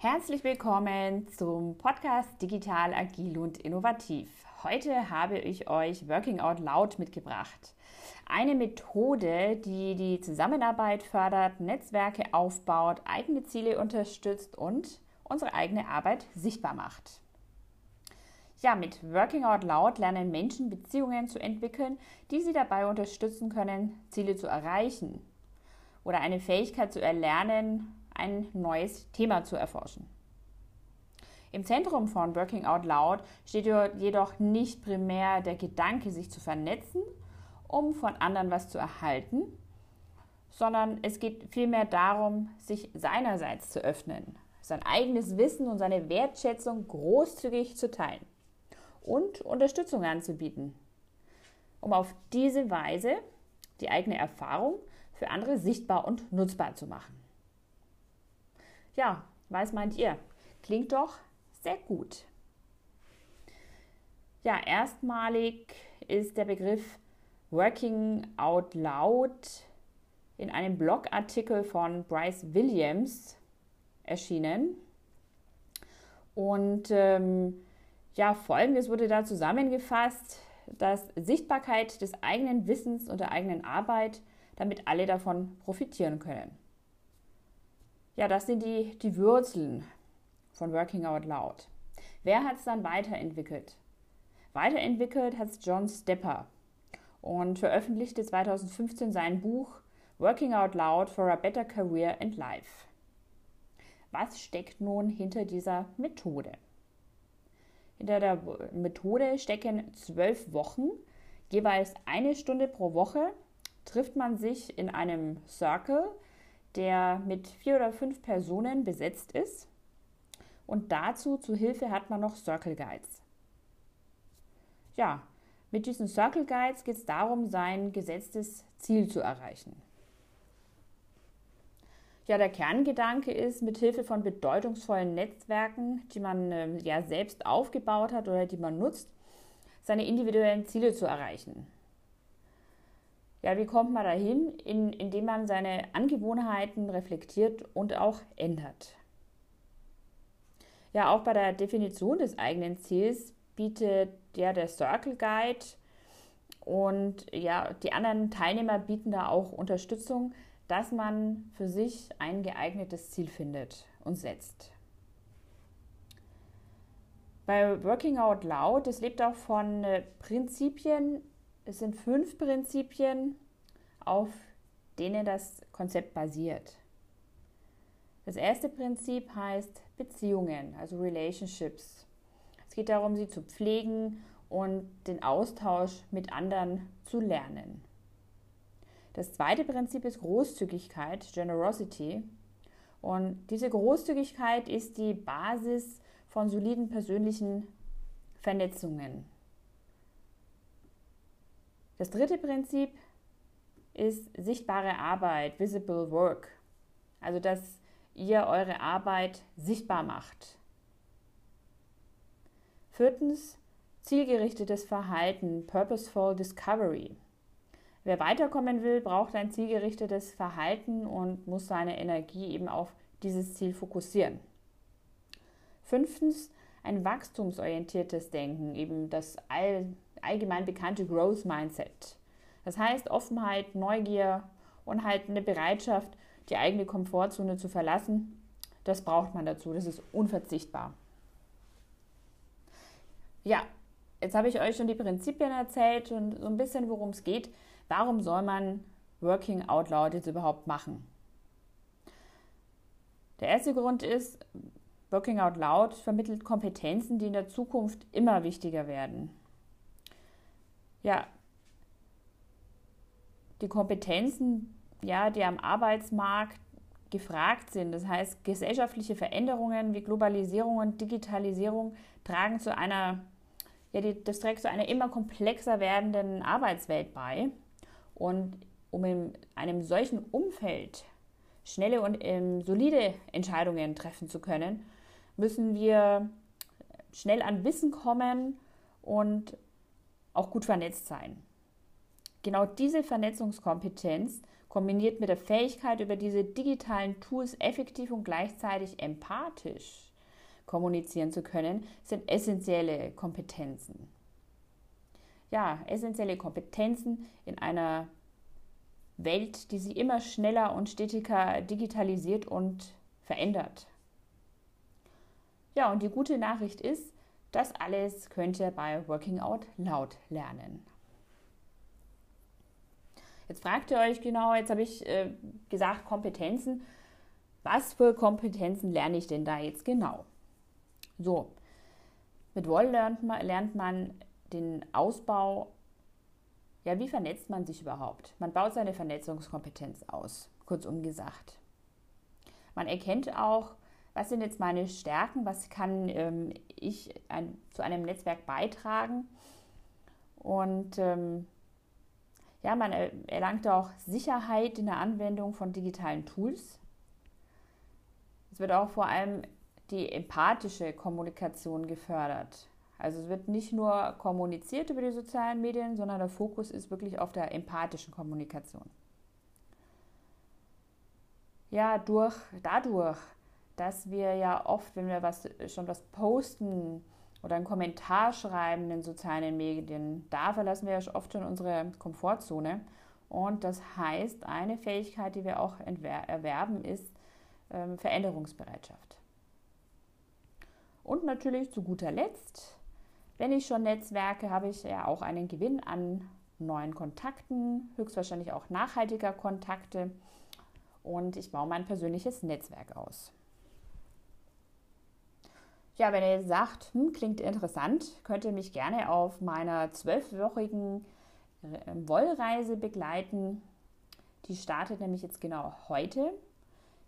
Herzlich willkommen zum Podcast Digital, Agil und Innovativ. Heute habe ich euch Working Out Loud mitgebracht. Eine Methode, die die Zusammenarbeit fördert, Netzwerke aufbaut, eigene Ziele unterstützt und unsere eigene Arbeit sichtbar macht. Ja, mit Working Out Loud lernen Menschen Beziehungen zu entwickeln, die sie dabei unterstützen können, Ziele zu erreichen oder eine Fähigkeit zu erlernen, ein neues Thema zu erforschen. Im Zentrum von Working Out Loud steht jedoch nicht primär der Gedanke, sich zu vernetzen, um von anderen was zu erhalten, sondern es geht vielmehr darum, sich seinerseits zu öffnen, sein eigenes Wissen und seine Wertschätzung großzügig zu teilen und Unterstützung anzubieten, um auf diese Weise die eigene Erfahrung für andere sichtbar und nutzbar zu machen. Ja, was meint ihr? Klingt doch sehr gut. Ja, erstmalig ist der Begriff Working Out Loud in einem Blogartikel von Bryce Williams erschienen. Und ähm, ja, folgendes wurde da zusammengefasst, dass Sichtbarkeit des eigenen Wissens und der eigenen Arbeit, damit alle davon profitieren können. Ja, das sind die, die Wurzeln von Working Out Loud. Wer hat es dann weiterentwickelt? Weiterentwickelt hat es John Stepper und veröffentlichte 2015 sein Buch Working Out Loud for a Better Career and Life. Was steckt nun hinter dieser Methode? Hinter der Methode stecken zwölf Wochen, jeweils eine Stunde pro Woche, trifft man sich in einem Circle, der mit vier oder fünf Personen besetzt ist. Und dazu zu Hilfe hat man noch Circle Guides. Ja, mit diesen Circle Guides geht es darum, sein gesetztes Ziel zu erreichen. Ja, der Kerngedanke ist, mit Hilfe von bedeutungsvollen Netzwerken, die man äh, ja selbst aufgebaut hat oder die man nutzt, seine individuellen Ziele zu erreichen. Ja, wie kommt man dahin? In, indem man seine Angewohnheiten reflektiert und auch ändert. Ja, auch bei der Definition des eigenen Ziels bietet ja der Circle Guide und ja, die anderen Teilnehmer bieten da auch Unterstützung, dass man für sich ein geeignetes Ziel findet und setzt. Bei Working Out Loud, es lebt auch von äh, Prinzipien, es sind fünf Prinzipien, auf denen das Konzept basiert. Das erste Prinzip heißt Beziehungen, also Relationships. Es geht darum, sie zu pflegen und den Austausch mit anderen zu lernen. Das zweite Prinzip ist Großzügigkeit, Generosity. Und diese Großzügigkeit ist die Basis von soliden persönlichen Vernetzungen. Das dritte Prinzip ist sichtbare Arbeit, visible work. Also, dass ihr eure Arbeit sichtbar macht. Viertens, zielgerichtetes Verhalten, purposeful discovery. Wer weiterkommen will, braucht ein zielgerichtetes Verhalten und muss seine Energie eben auf dieses Ziel fokussieren. Fünftens, ein wachstumsorientiertes Denken, eben das all, allgemein bekannte Growth Mindset. Das heißt Offenheit, Neugier und halt eine Bereitschaft, die eigene Komfortzone zu verlassen. Das braucht man dazu, das ist unverzichtbar. Ja, jetzt habe ich euch schon die Prinzipien erzählt und so ein bisschen, worum es geht. Warum soll man Working Out Loud jetzt überhaupt machen? Der erste Grund ist, Working Out Loud vermittelt Kompetenzen, die in der Zukunft immer wichtiger werden. Ja, die Kompetenzen, ja, die am Arbeitsmarkt gefragt sind. Das heißt, gesellschaftliche Veränderungen wie Globalisierung und Digitalisierung tragen zu einer, ja, die, das trägt zu einer immer komplexer werdenden Arbeitswelt bei. Und um in einem solchen Umfeld schnelle und ähm, solide Entscheidungen treffen zu können, müssen wir schnell an Wissen kommen und auch gut vernetzt sein. genau diese Vernetzungskompetenz kombiniert mit der Fähigkeit, über diese digitalen Tools effektiv und gleichzeitig empathisch kommunizieren zu können, sind essentielle Kompetenzen. Ja, essentielle Kompetenzen in einer Welt, die sich immer schneller und stetiger digitalisiert und verändert. Ja, und die gute Nachricht ist, das alles könnt ihr bei Working Out Loud lernen. Jetzt fragt ihr euch genau, jetzt habe ich äh, gesagt Kompetenzen. Was für Kompetenzen lerne ich denn da jetzt genau? So, mit Woll lernt man, lernt man den Ausbau. Ja, wie vernetzt man sich überhaupt? Man baut seine Vernetzungskompetenz aus, kurzum gesagt. Man erkennt auch, was sind jetzt meine Stärken, was kann ähm, ich ein, zu einem Netzwerk beitragen. Und ähm, ja, man erlangt auch Sicherheit in der Anwendung von digitalen Tools. Es wird auch vor allem die empathische Kommunikation gefördert. Also es wird nicht nur kommuniziert über die sozialen Medien, sondern der Fokus ist wirklich auf der empathischen Kommunikation. Ja, durch, dadurch, dass wir ja oft, wenn wir was, schon was posten oder einen Kommentar schreiben in den sozialen Medien, da verlassen wir ja oft schon unsere Komfortzone. Und das heißt, eine Fähigkeit, die wir auch erwerben, ist ähm, Veränderungsbereitschaft. Und natürlich zu guter Letzt, wenn ich schon Netzwerke, habe ich ja auch einen Gewinn an neuen Kontakten, höchstwahrscheinlich auch nachhaltiger Kontakte. Und ich baue mein persönliches Netzwerk aus. Ja, wenn ihr sagt, hm, klingt interessant, könnt ihr mich gerne auf meiner zwölfwöchigen äh, Wollreise begleiten. Die startet nämlich jetzt genau heute.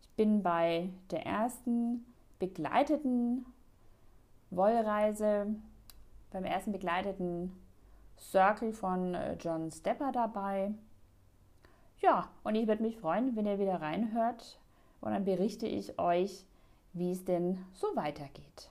Ich bin bei der ersten begleiteten Wollreise, beim ersten begleiteten Circle von äh, John Stepper dabei. Ja, und ich würde mich freuen, wenn ihr wieder reinhört und dann berichte ich euch, wie es denn so weitergeht.